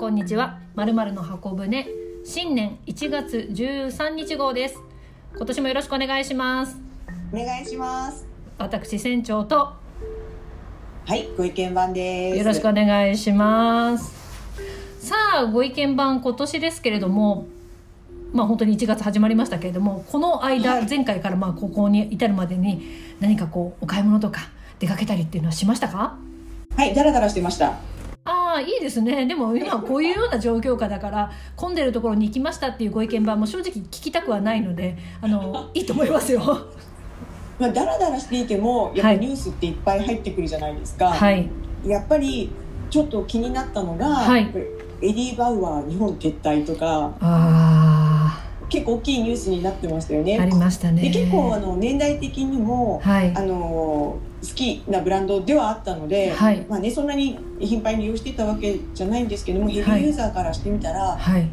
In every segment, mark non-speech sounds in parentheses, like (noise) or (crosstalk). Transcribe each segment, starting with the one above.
こんにちはまるまるの箱舟新年1月13日号です今年もよろしくお願いしますお願いします。私船長とはい、ご意見番です。よろしくお願いしますさあご意見番今年ですけれどもまあ本当に1月始まりましたけれどもこの間、はい前回からまあここに至るまでに何かこうお買い物とか出かけたりっていうのはしましたか？はい、ダラダラしてました。いいですね。でも今こういうような状況下だから混んでるところに行きましたっていうご意見番も正直聞きたくはないのであの (laughs) いいと思いますよ。まあ、ダラダラしていても、やっぱニュースっていっぱい入ってくるじゃないですか。はい。やっぱり、ちょっと気になったのが、はい。エディ・バウアー日本撤退とか、あ結構大きいニュー。スになってましたよああね。りましたねで、結構あの年代的にも、はいあの好きなブランドではあったので、はい。まあね、そんなに頻繁に利用していたわけじゃないんですけども、ヘビーユーザーからしてみたら、はい。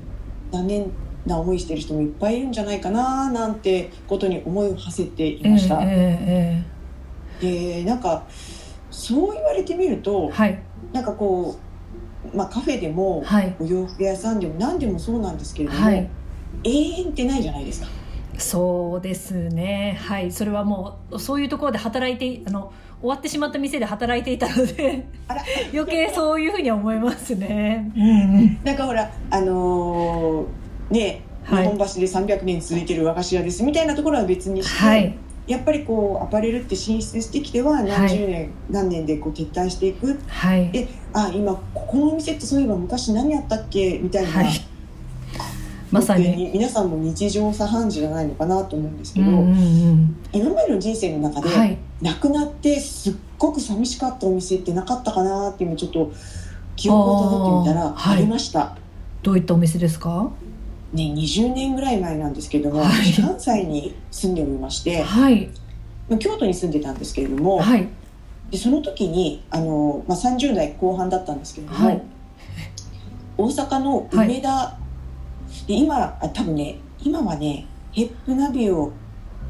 残念な思いしてる人もいっぱいいるんじゃないかななんてことに思いを馳せていえました、ええでなんかそう言われてみるとえはい。なんかこう、まあ、カフェでもはい。お洋服屋さんでも何でもそうなんですけれども、はい。永遠ってないじゃないですかそうですね。はい。それはもうそういうところで働いてあの終わってしまった店で働いていたので (laughs) 余計そういうふうには思いますね。うんうん。なんかほらあのーねはい。日本橋で300年続いてる和菓子屋ですみたいなところは別にして、はい。やっぱりこうアパレルって進出してきては何十年、何年でこう撤退していく。はい。であ今ここのお店ってそういえば昔何やったっけ？みたいな、はいまさに。に。皆さんも日常茶飯事じゃないのかなと思うんですけど、うんうんうん今までの人生の中で、はい。亡くなってすっごく寂しかったお店ってなかったかなって今ちょっと記憶をたどってみたらありました、どういったお店ですか？ね、20年ぐらい前なんですけども、はい。私関西に住んでおりまして、はい。まあ京都に住んでたんですけれども、はい。でその時にあの、まあ、30代後半だったんですけれども、はい。大阪の梅田、で今あ多分ね今はねヘップナビオ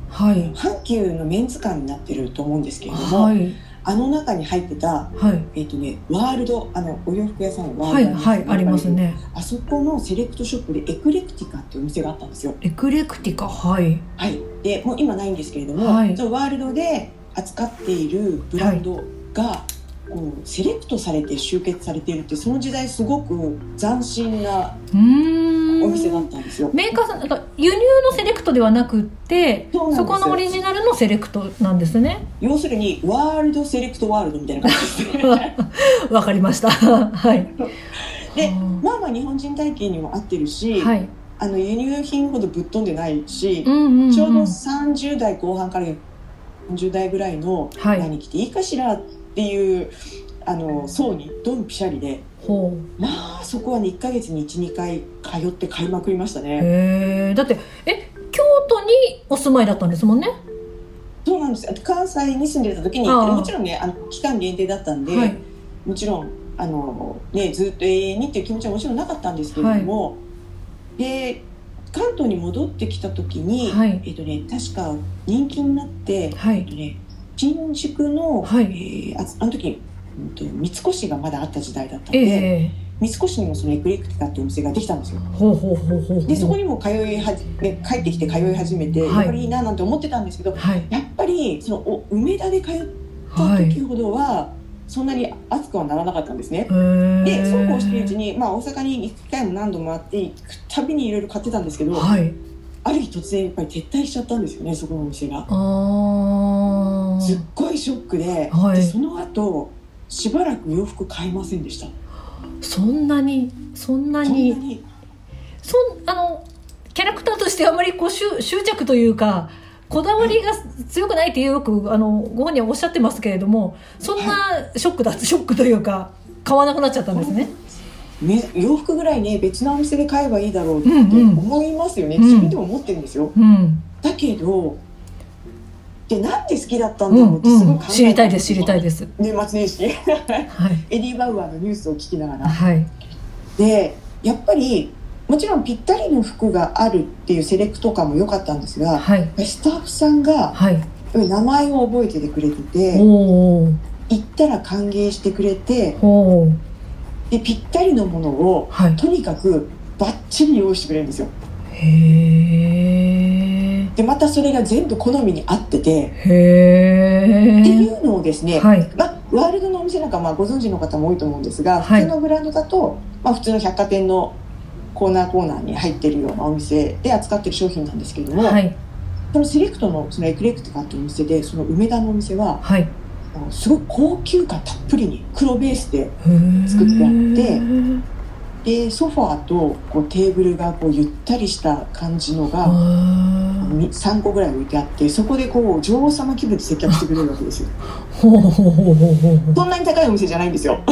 はい。阪急のメンズ館になってると思うんですけれども、はい。あの中に入ってた、はい。えっとね、ワールドあのお洋服屋さんのワはいールドはいありますね。あそこのセレクトショップでエクレクティカっていうお店があったんですよ。エクレクティカはい。はい、でもう今ないんですけれども、はい。そのワールドで扱っているブランドが、こうセレクトされて集結されているってその時代すごく斬新なお店だったんですよ。メーカーさんなんか輸入のセレクトではなくってそこのオリジナルのセレクトなんですね。要するにワールドセレクトワールドみたいな感じですね。(laughs) わかりました。(laughs) はい。でうんまあまあ日本人体型にも合ってるし、はい。あの輸入品ほどぶっ飛んでないし、うんうんうんちょうど30代後半から40代ぐらいのはい。何着ていいかしらっていうあの層にドンピシャリでまあそこはね1ヶ月に12回通って買いまくりましたね。へえだってえ京都にお住まいだったんですもんね？そうなんです。よ関西に住んでた時にもちろんねあの期間限定だったんで、はい。もちろんあの、ね、ずっと永遠にっていう気持ちはもちろんなかったんですけれども、で関東に戻ってきた時に、はい。えっとね、確か人気になって、はい。えっとね、新宿の、はい。えーああの時、うんと、三越がまだあった時代だったのえで、え三越にもそのエクレクティカっていうお店ができたんですよ。でそこにも通いはじ、ね、帰ってきて通い始めて、はい。やっぱりいいななんて思ってたんですけどはい。やっぱりそのお梅田で通ったはい時ほどは、そんなに熱くはならなかったんですね。でそうこうしているうちに、まあ、大阪に行く機会も何度もあって行くたびにいろいろ買ってたんですけど、はい。ある日突然やっぱり撤退しちゃったんですよねそこのお店が。あすっーごいショックで,、はい。でその後しばらく洋服買いませんでした。そんなにそんなにそんあのキャラクターとしてあまりこう執執着というかこだわりが強くないってよくあのご本人はおっしゃってますけれどもそんなショックだショックというか買わなくなっちゃったんですね。め洋服ぐらいね別のお店で買えばいいだろうってうんうん。思いますよね、うん。自分でも思ってるんですよ。うん、だけどでなんで好きだったんうだろうんってすごい考えうん、知りたいです知りたいです。年末年始。はい。(laughs) エディ・バウアーのニュースを聞きながら。はい。でやっぱりもちろんぴったりの服があるっていうセレクト感も良かったんですがはい。スタッフさんがはい。名前を覚えててくれてて行ったら歓迎してくれてでぴったりのものをはい。とにかくバッチリ用意してくれるんですよ。へえでまたそれが全部好みに合っててへっていえうのをですね、はい。まあ、ワールドのお店なんかまあご存知の方も多いと思うんですが、はい。普通のブランドだと、まあ、普通の百貨店のコーナーコーナーに入ってるようなお店で扱ってる商品なんですけれども、はい。そのセレクトのそのエクレクティカっていうお店でその梅田のお店ははい。すごい高級感たっぷりに黒ベースで作ってあってでソファーとこうテーブルがこうゆったりした感じのがあみ3個ぐらい置いてあってそこでこう女王様気分で接客してくれる。わけですよそんなに高いお店じゃないんですよ。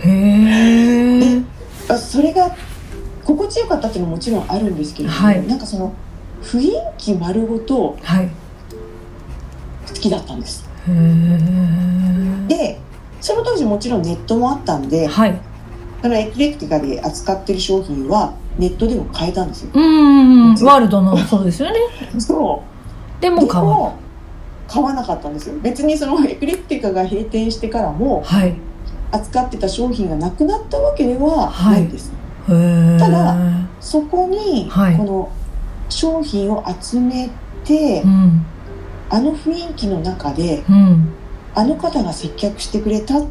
へえあそれが心地よかったっていうのももちろんあるんですけれども、はい。なんかその雰囲気丸ごとはい。好きだったんです。へえでその当時もちろんネットもあったんではいそのエクレクティカで扱ってる商品はネットでも買えたんですよ。うん。ワールドの。そうですよね。そう。でも買わ買わなかったんですよ。別にそのエクレクティカが閉店してからもはい。扱ってた商品がなくなったわけではないです、へえただそこにはい。この商品を集めて、うん。あの雰囲気の中でうん。あの方が接客してくれたっう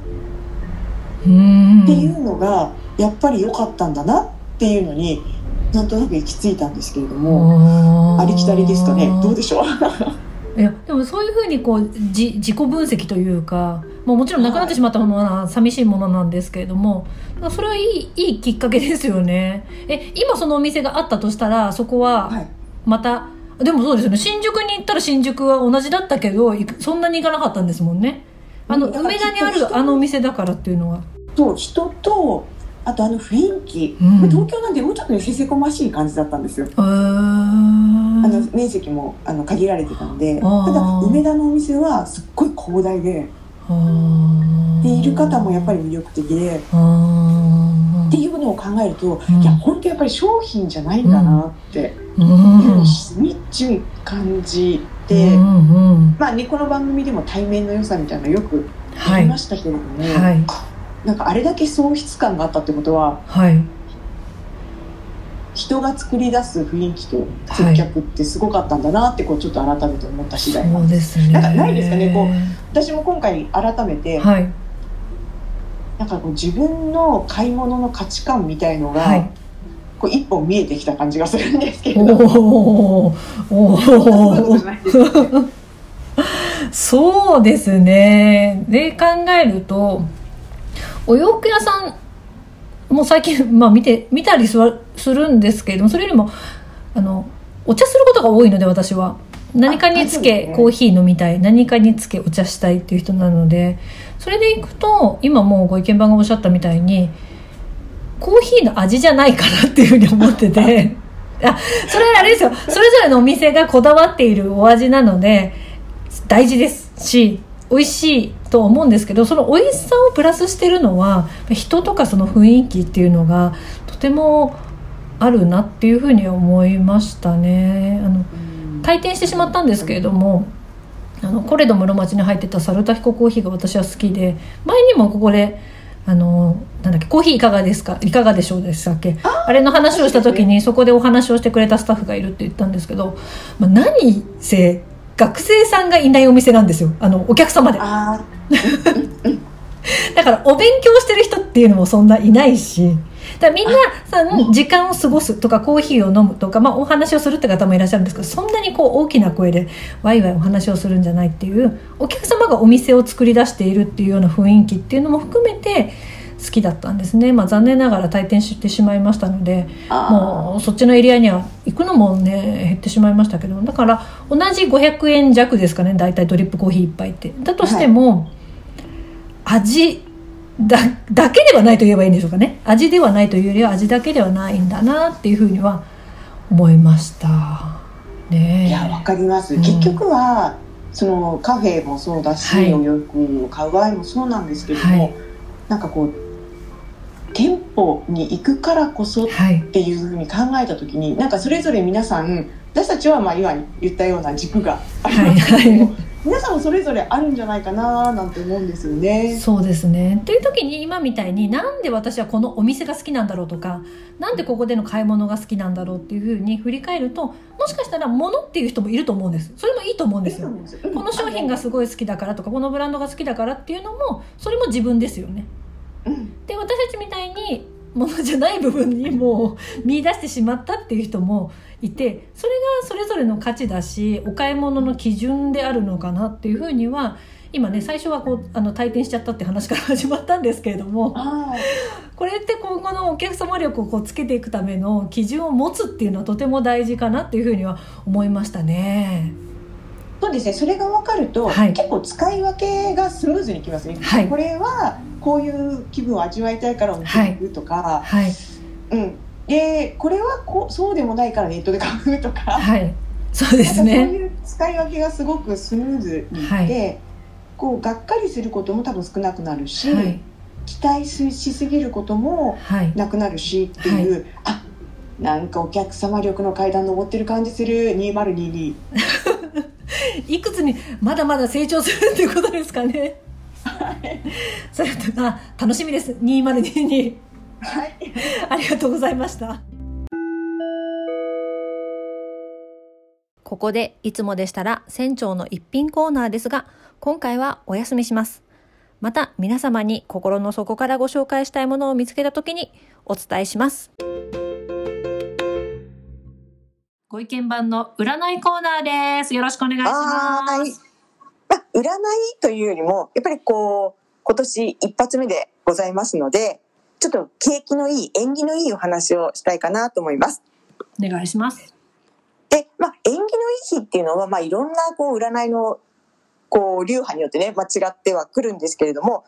ん。ていうのがやっぱり良かったんだなっていうのになんとなく行き着いたんですけれどもありきたりですかね。どうでしょう？(laughs) いやでもそういうふうにこうじ自己分析というか、もうもちろんなくなってしまったものは寂しいものなんですけれどもそれはいいいいきっかけですよね。え今そのお店があったとしたらそこははい。また、でもそうですよね。新宿に行ったら新宿は同じだったけどそんなに行かなかったんですもんね。あの梅田にあるあのお店だからっていうのはそう人とあとあの雰囲気、うん。東京なんでもうちょっとねせせこましい感じだったんですよ。あの面積もあの限られてたんでただ梅田のお店はすっごい広大ででいる方もやっぱり魅力的でっていうのを考えると、うん。いや本当やっぱり商品じゃないんだなってういうんのをしみじみ感じて、うんうん。まあねこの番組でも対面の良さみたいなのよくはい言いましたけれども、はいなんかあれだけ喪失感があったってことははい。人が作り出す雰囲気と接客ってすごかったんだなってこうちょっと改めて思った次第なそんでうですすね。なんかないですかねこ私も今回改めて、はい。なんかこう自分の買い物の価値観みたいのが、はい。こう一本見えてきた感じがするんですけれおどおおお (laughs) そうですね。で考えるとお洋服屋さんも最近、まあ、見て見たりするするんですけれどもそれよりもあのお茶することが多いので私は。何かにつけコーヒー飲みたい。何かにつけお茶したいっていう人なのでそれでいくと今もうご意見番がおっしゃったみたいにコーヒーの味じゃないかなっていうふうに思ってて。(laughs) あそれはあれですよ。それぞれのお店がこだわっているお味なので大事ですし美味しいと思うんですけどその美味しさをプラスしてるのは人とかその雰囲気っていうのがとてもあるなっていうふうに思いましたね。あの退店してしまったんですけれどもあのコレド室町に入ってたサルタヒココーヒーが私は好きで前にもここであのなんだっけコーヒーいかがですか？いかがでしょうでしたっけ？あれの話をした時にそこでお話をしてくれたスタッフがいるって言ったんですけど、まあ、何せ学生さんがいないお店なんですよ。あのお客様で。あ (laughs) だからお勉強してる人っていうのもそんないないし。だみんなさ時間を過ごすとかコーヒーを飲むとか、まあ、お話をするって方もいらっしゃるんですけどそんなにこう大きな声でワイワイお話をするんじゃないっていうお客様がお店を作り出しているっていうような雰囲気っていうのも含めて好きだったんですね、まあ、残念ながら退店してしまいましたのであもうそっちのエリアには行くのもね減ってしまいましたけどだから同じ500円弱ですかね。大体ドリップコーヒー一杯って。だとしても、味だだけではないと言えばいいんでしょうかね。味ではないというよりは味だけではないんだなっていうふうには思いましたね。えいやわかります、うん。結局はそのカフェもそうだし、はい。お洋服を買う場合もそうなんですけれども、はい。なんかこう店舗に行くからこそっはいていうふうに考えた時になんかそれぞれ皆さん私たちはまあ今言ったような軸がありますけども、はいはい皆さんもそれぞれあるんじゃないかななんて思うんですよね。そうですねっていう時に今みたいになんで私はこのお店が好きなんだろうとかなんでここでの買い物が好きなんだろうっていうふうに振り返るともしかしたら物っていう人もいると思うんですそれもいいと思うんですよ。この商品がすごい好きだからとかこのブランドが好きだからっていうのもそれも自分ですよね。私たちみたいにものじゃない部分にもう見出してしまったっていう人もいてそれがそれぞれの価値だしお買い物の基準であるのかなっていうふうには今ね最初はこうあの退店しちゃったって話から始まったんですけれどもあこれって今後のお客様力をこうつけていくための基準を持つっていうのはとても大事かなっていうふうには思いましたね。そうですね。それが分かると、はい。結構使い分けがスムーズにいきますね、はい。これはこういう気分を味わいたいからお店に行くとか、はい、うん、でこれはこうそうでもないからネットで買うとか、はい、そうですなんかそうね。いう使い分けがすごくスムーズにいって、はい。こうがっかりすることも多分少なくなるし、はい、期待しすぎることもはい、なくなるしっていう、あなんかお客様力の階段登ってる感じする。2022いくつにまだまだ成長するっていうことですかね。それとあ楽しみです。2022はい。ありがとうございました。ここでいつもでしたら船長の一品コーナーですが今回はお休みします。また皆様に心の底からご紹介したいものを見つけた時にお伝えしますご意見番の占いコーナーです。よろしくお願いします。はい。まあ、占いというよりもやっぱりこう今年一発目でございますのでちょっと景気のいい縁起のいいお話をしたいかなと思います。お願いします。で、まあ、縁起のいい日っていうのは、まあ、いろんなこう占いのこう流派によってね、まあ、違ってはくるんですけれども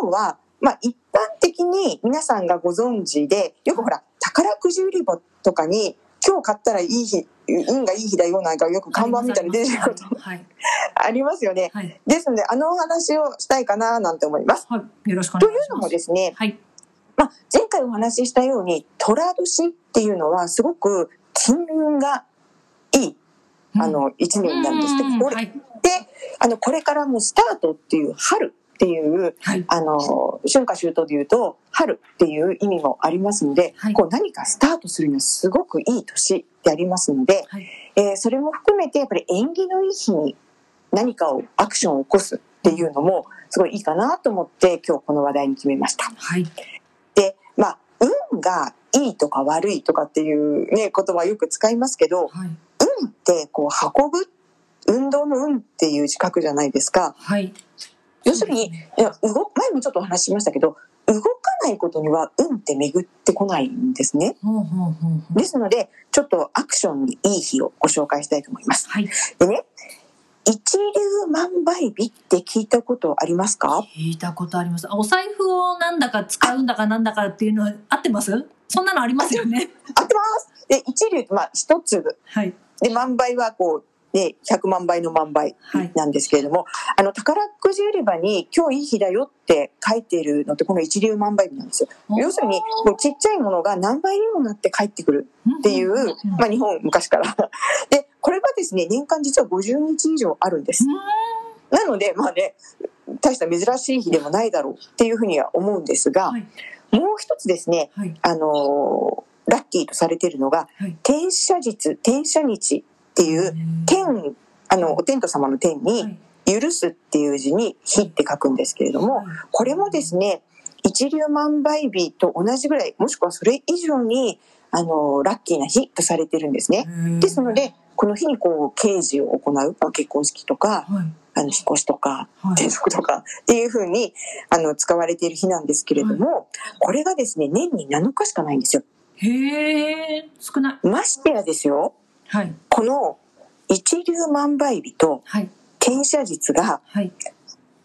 今日は、まあ、一般的に皆さんがご存知でよくほら宝くじ売り場とかに今日買ったらいい日運がいい日だよなんかよく看板みたいに出てることはい。ありますよね。はい。ですのであのお話をしたいかななんて思います。はい。よろしくおというのもですね、はい。まあ、前回お話ししたように寅年っていうのはすごく金運がいいあの一年なんですうん。でこであのこれからもうスタートっていう春っていうはい。あの春夏秋冬でいうと春っていう意味もありますので、はい。こう何かスタートするにはすごくいい年でありますので、はい。えーそれも含めてやっぱり縁起のいい日に何かをアクションを起こすっていうのもすごいいいかなと思って今日この話題に決めました。はい。でまあ運がいいとか悪いとかっていうね言葉よく使いますけどはい。運ってこう運ぶ運動の運っていう字書くじゃないですか。はい要するにいや動前もちょっとお話ししましたけど動かないことには運って巡ってこないんですね。ですのでちょっとアクションにいい日をご紹介したいと思います。はい。でね一粒万倍日って聞いたことありますか？聞いたことあります。あお財布をなんだか使うんだかなんだかっていうのは合ってます？そんなのありますよね。合ってます。で一粒まあ一粒。はい。で万倍はこうね100万倍の万倍はい。なんですけれども、あの宝くじ売り場に今日いい日だよって書いているのってこの一粒万倍日なんですよ。要するにこうちっちゃいものが何倍にもなって帰ってくるっていう、まあ日本昔から。(laughs) で、これがですね、年間実は50日以上あるんです。なので、まあね、大した珍しい日でもないだろうっていうふうには思うんですが、はい。もう一つですね、はい。あのーラッキーとされているのが、はい。天赦日、天赦日っていう、天、あの、お天道様の天に、はい。許すっていう字に日って書くんですけれども、はい。これもですね、一粒万倍日と同じぐらい、もしくはそれ以上に、あの、ラッキーな日とされてるんですね。ですので、この日にこう、刑事を行う、まあ結婚式とか、はい。あの、引っ越しとか、はい。転職とかっていうふうに、あの、使われている日なんですけれども、これがですね、年に7日しかないんですよ。へえ少ない。ましてやですよ、はい。この一粒万倍日とはい。転写日がはい。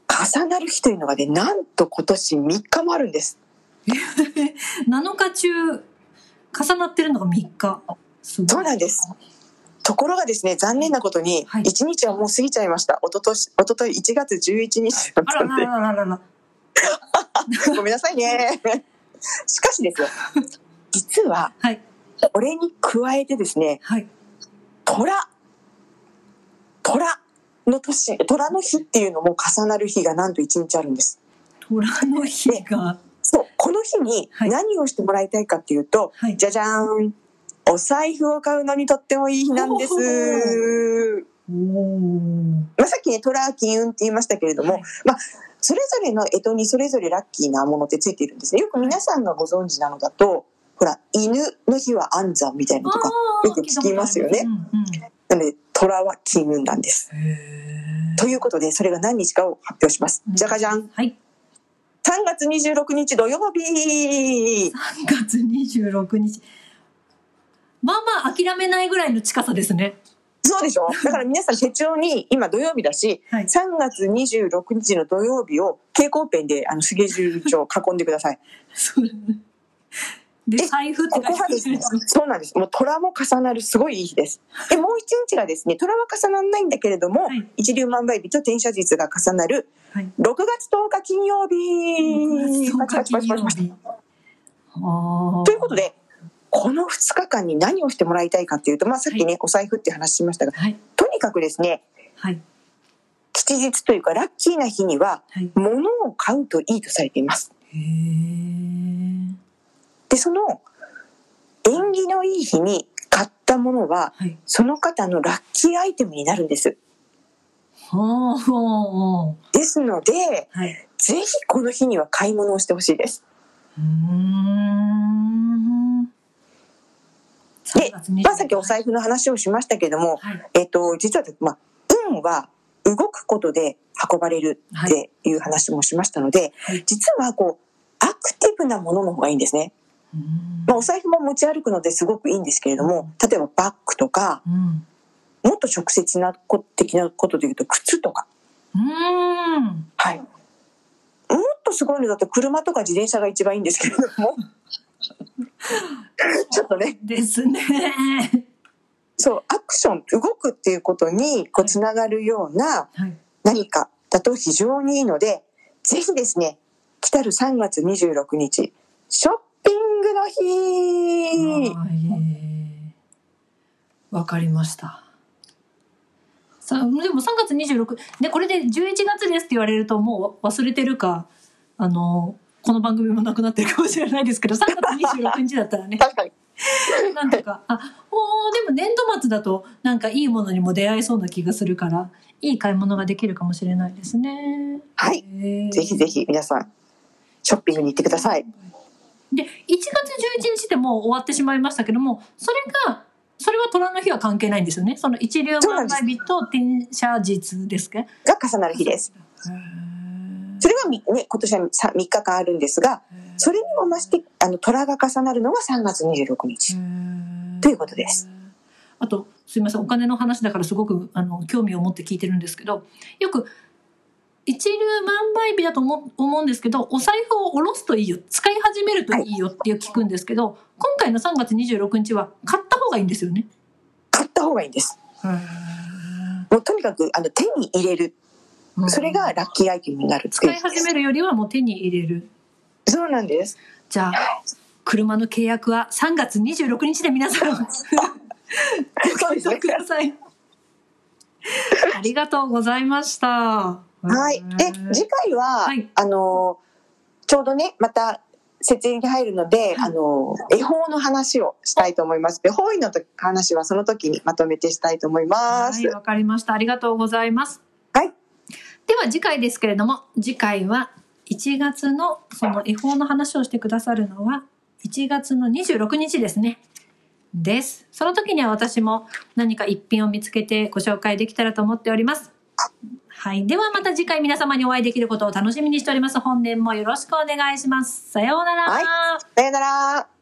重なる日というのがね、なんと今年3日もあるんです。(laughs) 7日中重なってるのが3日。そうなんです。ところがですね、残念なことに、はい。1日はもう過ぎちゃいました。おととし、おととい1月11日だったんで、あらららららら。(laughs) ごめんなさいね。(laughs) しかしですよ、実は、はい。これに加えてですね、はい虎、虎の年、虎の日っていうのも重なる日がなんと1日あるんです。虎の日が。そう、この日にはい何をしてもらいたいかっていうと、はい。じゃじゃーん。お財布を買うのにとってもいい日なんです。まあ、さっきね、トラ金運って言いましたけれども、はいまあ、それぞれの干支にそれぞれラッキーなものってついているんですね。よく皆さんがご存知なのだと、ほら、犬の日は安産みたいなのとか、よく聞きますよねうんうんなので、虎は金運なんです。ということで、それが何日かを発表します。じゃがじゃん。はい。3月26日土曜日3月26日。まあまあ諦めないぐらいの近さですね。そうでしょ？だから皆さん手帳に今土曜日だし、はい。3月26日の土曜日を蛍光ペンであのスケジュール帳囲んでください。(laughs) そうで、え財布ここそうなんです。もう虎も重なるすごいいい日です。で、もう一日がですね、虎は重ならないんだけれども、はい一粒万倍日と転写日が重なるはい。6月10日金曜日。パチパチパチパチパチあということで、この2日間に何をしてもらいたいかっていうと、まあさっきね、お財布って話しましたが、はい。とにかくですね、はい。吉日というかラッキーな日には、はい。物を買うといいとされています。へーで、その縁起のいい日に買ったものは、はい。その方のラッキーアイテムになるんです。ですので、はい。ぜひこの日には買い物をしてほしいです。うーん。で3月25まあさっきお財布の話をしましたけれども、はい。えっと、実は、まあ、運は動くことで運ばれるっていう話もしましたので、はい。実はこう、アクティブなものの方がいいんですね。まあ、お財布も持ち歩くのですごくいいんですけれども、例えばバッグとか、うん。もっと直接なこ的なことで言うと靴とか、うーん。はい。もっとすごいのだと車とか自転車が一番いいんですけれども、(laughs) ちょっとね、ですね。そう、アクション、動くっていうことにこうつながるようなはい。何かだと非常にいいので、ぜひですね、来たる3月26日、ショッピングの日はい。わかりました。さでも3月26でこれで11月ですって言われるともう忘れてるかあのこの番組もなくなってるかもしれないですけど3月26日だったらね (laughs) 確かに。なんとかあおーでも年度末だとなんかいいものにも出会えそうな気がするからいい買い物ができるかもしれないですね。はい。ぜひぜひ皆さん、ショッピングに行ってください。で1月11日でもう終わってしまいましたけどもそれがそれは虎の日は関係ないんですよねその一粒万倍日と転写日ですかが重なる日です。それはみね、今年は 3, 日間あるんですが、それにも増して、あの、虎が重なるのが3月26日。ということです。あとすいませんお金の話だからすごくあの興味を持って聞いてるんですけどよく一粒万倍日だと思思うんですけどお財布を下ろすといいよ使い始めるといいよっていう聞くんですけど、今回の3月26日は買った方がいいんですよね。買った方がいいんです。もうとにかく、あの、手に入れる。それがラッキーアイテムになる。使い始めるよりはもう手に入れる。そうなんです。じゃあ車の契約は3月26日で皆さん (laughs) ご検討ください。ありがとうございました。ははい。で、次回は、はいあの、ちょうどね、また、設営に入るので、あの、恵方の話をしたいと思います。で、方位の時話はその時にまとめてしたいと思います。い、わかりました。ありがとうございます。はい。では次回ですけれども、次回は1月のその恵方の話をしてくださるのは1月の26日ですね。です。その時には私も何か一品を見つけてご紹介できたらと思っております。はい。ではまた次回皆様にお会いできることを楽しみにしております。本年もよろしくお願いします。さようなら。はいさようなら。